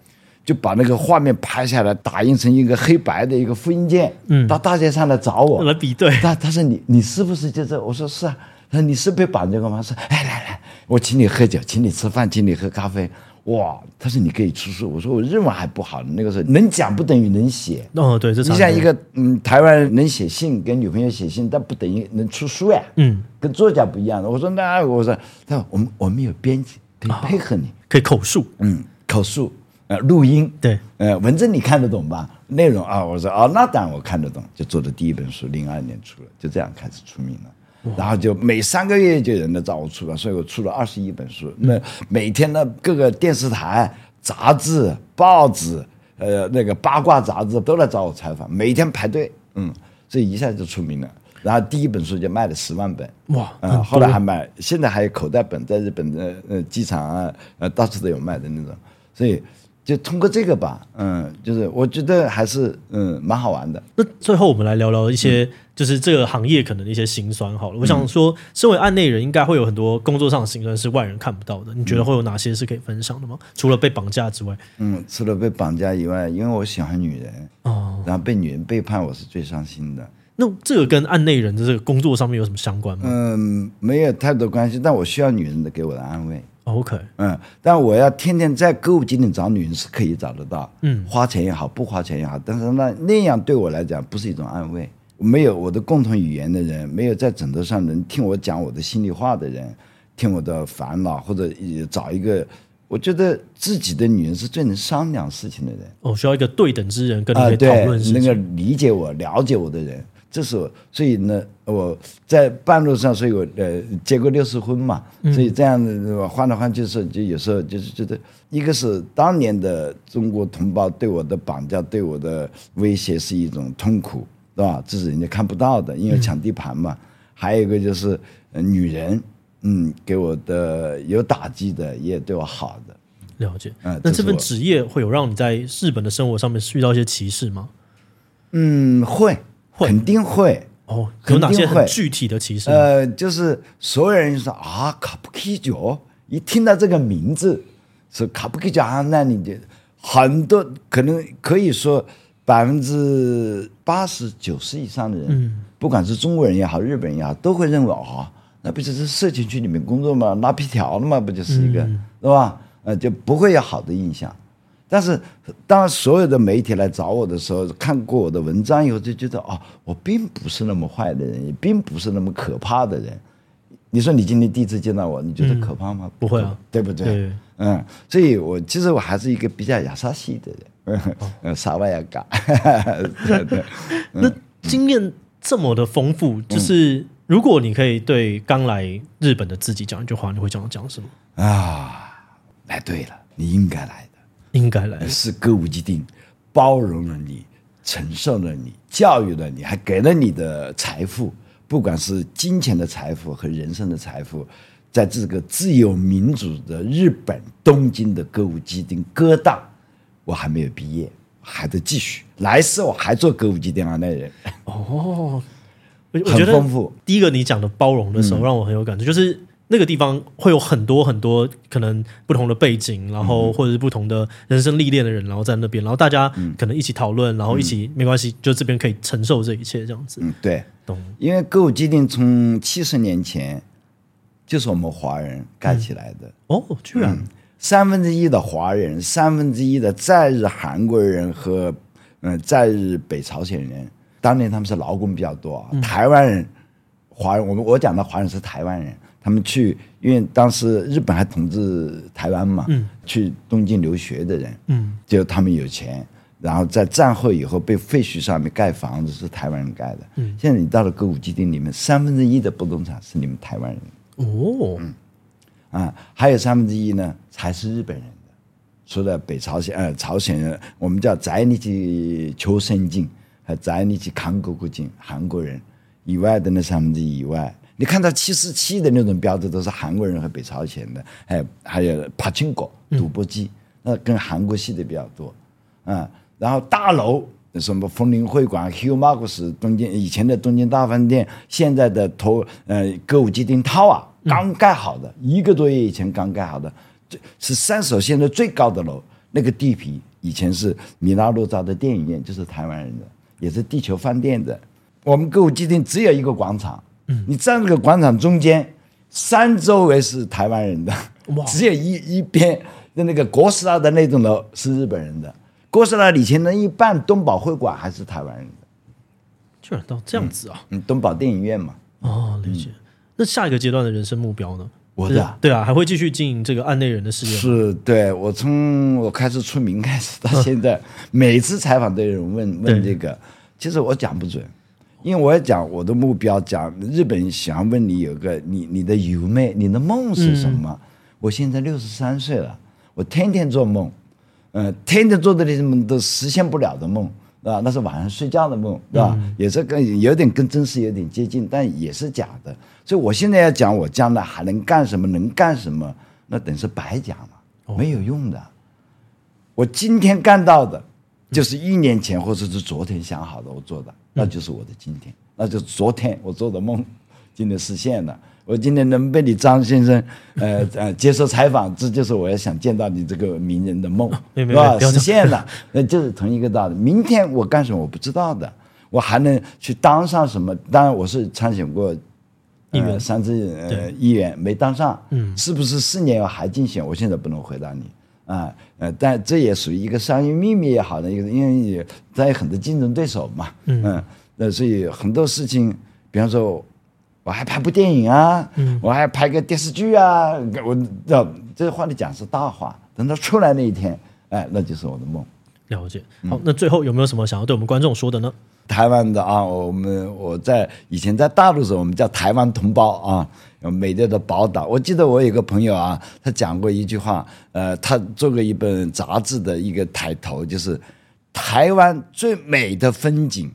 就把那个画面拍下来，打印成一个黑白的一个复印件，嗯，到大街上来找我来比对，他他说你你是不是就是？我说是啊，他说你是被绑架过吗？说哎来来。我请你喝酒，请你吃饭，请你喝咖啡。哇！他说你可以出书。我说我日文还不好，那个时候能讲不等于能写。哦，对，这你像一个嗯，台湾人能写信跟女朋友写信，但不等于能出书呀。嗯，跟作家不一样的。我说那我说，他说我们我们有编辑可以配合你，哦、可以口述。嗯，口述呃录音对呃文字你看得懂吧？内容啊，我说啊、哦，那当然我看得懂。就做的第一本书，零二年出了，就这样开始出名了。然后就每三个月就有人来找我出版，所以我出了二十一本书。那每天呢，各个电视台、杂志、报纸，呃，那个八卦杂志都来找我采访，每天排队，嗯，所以一下就出名了。然后第一本书就卖了十万本，哇，嗯，后来还卖，现在还有口袋本，在日本的呃机场啊，呃到处都有卖的那种，所以。就通过这个吧，嗯，就是我觉得还是嗯蛮好玩的。那最后我们来聊聊一些，就是这个行业可能的一些辛酸好了。嗯、我想说，身为案内人，应该会有很多工作上的辛酸是外人看不到的。你觉得会有哪些是可以分享的吗？嗯、除了被绑架之外，嗯，除了被绑架以外，因为我喜欢女人哦，然后被女人背叛，我是最伤心的。那这个跟案内人的这个工作上面有什么相关吗？嗯，没有太多关系，但我需要女人的给我的安慰。OK，嗯，但我要天天在歌舞伎里找女人是可以找得到，嗯，花钱也好，不花钱也好，但是那那样对我来讲不是一种安慰。没有我的共同语言的人，没有在枕头上能听我讲我的心里话的人，听我的烦恼，或者找一个我觉得自己的女人是最能商量事情的人。哦，需要一个对等之人跟你讨论那个理解我、了解我的人。这是我，所以呢，我在半路上，所以我呃结过六次婚嘛，所以这样子换来换去是，就有时候就是觉得，一个是当年的中国同胞对我的绑架、对我的威胁是一种痛苦，对吧？这是人家看不到的，因为抢地盘嘛。还有一个就是女人，嗯，给我的有打击的，也对我好的。了解。嗯，那这份职业会有让你在日本的生活上面遇到一些歧视吗？嗯，会。肯定会哦，有哪些很具体的歧视？呃，就是所有人说啊，卡布奇酒，一听到这个名字是卡布奇酒啊，那你就很多可能可以说百分之八十九十以上的人，嗯，不管是中国人也好，日本人也好，都会认为啊，那不就是色情区里面工作吗？拉皮条的嘛，不就是一个，嗯，是吧？呃，就不会有好的印象。但是，当所有的媒体来找我的时候，看过我的文章以后，就觉得哦，我并不是那么坏的人，也并不是那么可怕的人。你说你今天第一次见到我，你觉得可怕吗？嗯、不会啊，对不对？对嗯，所以我其实我还是一个比较亚萨西的人，嗯，沙瓦亚嘎。那 经验这么的丰富，就是如果你可以对刚来日本的自己讲一句话，你会这样讲什么？啊，来对了，你应该来。应该来是歌舞伎町包容了你，承受了你，教育了你，还给了你的财富，不管是金钱的财富和人生的财富，在这个自由民主的日本东京的歌舞伎町歌大，我还没有毕业，还得继续，来世我还做歌舞伎町啊那人哦，我觉得很丰富。第一个你讲的包容的时候，让我很有感觉，嗯、就是。那个地方会有很多很多可能不同的背景，然后或者是不同的人生历练的人，然后在那边，然后大家可能一起讨论，然后一起没关系，就这边可以承受这一切这样子。嗯，对，懂。因为歌舞伎町从七十年前就是我们华人盖起来的。嗯、哦，居然、嗯、三分之一的华人，三分之一的在日韩国人和嗯在日北朝鲜人。当年他们是劳工比较多啊，台湾人、华人，我们我讲的华人是台湾人，他们去，因为当时日本还统治台湾嘛，去东京留学的人，就他们有钱，然后在战后以后被废墟上面盖房子是台湾人盖的，现在你到了歌舞伎町里面，三分之一的不动产是你们台湾人。哦，啊，还有三分之一呢才是日本人的，除了北朝鲜呃朝鲜人，我们叫宅里去求生境。还宅你去韩国国境，韩国人。以外的那三分之一以外，你看到七四七的那种标志都是韩国人和北朝鲜的，还有还有帕金果赌博机，那跟韩国系的比较多，嗯，然后大楼什么枫林会馆、Hugh Marcus 东京以前的东京大饭店，现在的头呃歌舞伎町 Tower 刚盖好的，一个多月以前刚盖好的，这是三手线的最高的楼，那个地皮以前是米拉洛扎的电影院，就是台湾人的。也是地球饭店的，我们歌舞伎町只有一个广场，嗯，你站这个广场中间，三周围是台湾人的，哇，只有一一边的那个国师大的那栋楼是日本人的，国师大以前的一半东宝会馆还是台湾人的，居然到这样子啊，嗯，东宝电影院嘛，哦，理解。嗯、那下一个阶段的人生目标呢？我的？对啊，还会继续经营这个案内人的事业。是，对，我从我开始出名开始到现在，每次采访都有人问问这个，其实我讲不准，因为我要讲我的目标，讲日本人想问你有个你你的梦，你的梦是什么？嗯、我现在六十三岁了，我天天做梦，嗯、呃，天天做的那些梦都实现不了的梦，啊，那是晚上睡觉的梦，是吧？嗯、也是跟有点跟真实有点接近，但也是假的。所以，我现在要讲我将来还能干什么，能干什么，那等于是白讲了，没有用的。我今天干到的，就是一年前或者是昨天想好的，我做的，那就是我的今天，那就是昨天我做的梦，今天实现了。我今天能被你张先生，呃呃接受采访，这就是我要想见到你这个名人的梦，是吧？实现了，那就是同一个道理。明天我干什么我不知道的，我还能去当上什么？当然，我是参选过。议员三次呃议员没当上，嗯，是不是四年还竞选？我现在不能回答你啊，呃，但这也属于一个商业秘密也好的一个，因为他有很多竞争对手嘛，嗯，那所以很多事情，比方说我还拍部电影啊，嗯，我还拍个电视剧啊，我这这话你讲是大话，等他出来那一天，哎，那就是我的梦。了解。好，那最后有没有什么想要对我们观众说的呢？台湾的啊，我们我在以前在大陆的时候，我们叫台湾同胞啊，美丽的宝岛。我记得我有个朋友啊，他讲过一句话，呃，他做过一本杂志的一个抬头，就是台湾最美的风景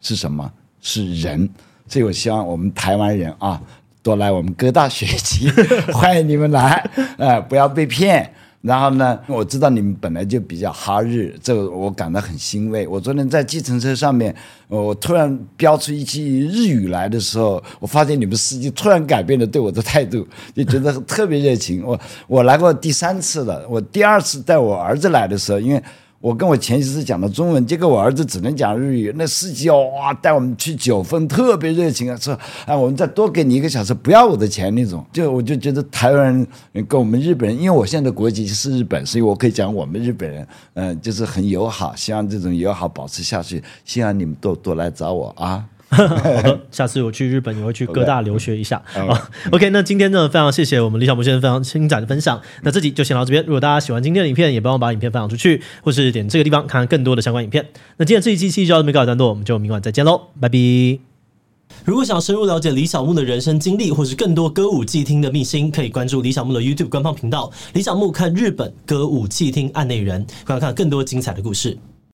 是什么？是人。所以我希望我们台湾人啊，多来我们哥大学习，欢迎你们来，呃，不要被骗。然后呢，我知道你们本来就比较哈日，这个我感到很欣慰。我昨天在计程车上面，我突然飙出一句日语来的时候，我发现你们司机突然改变了对我的态度，就觉得特别热情。我我来过第三次了，我第二次带我儿子来的时候，因为。我跟我前妻是讲的中文，结果我儿子只能讲日语。那司机，哇，带我们去九份，特别热情啊，说啊，我们再多给你一个小时，不要我的钱那种。就我就觉得台湾人跟我们日本人，因为我现在的国籍是日本，所以我可以讲我们日本人，嗯、就是很友好，希望这种友好保持下去。希望你们多多来找我啊。好的，下次我去日本也会去各大留学一下。OK，那今天呢，非常谢谢我们李小木先生非常精彩的分享。那这集就先到这边。如果大家喜欢今天的影片，也帮我把影片分享出去，或是点这个地方看看更多的相关影片。那今天这一期就到这边告一段落，我们就明晚再见喽，拜拜。如果想深入了解李小木的人生经历，或是更多歌舞伎厅的秘辛，可以关注李小木的 YouTube 官方频道“李小木看日本歌舞伎厅案内人”，观看更多精彩的故事。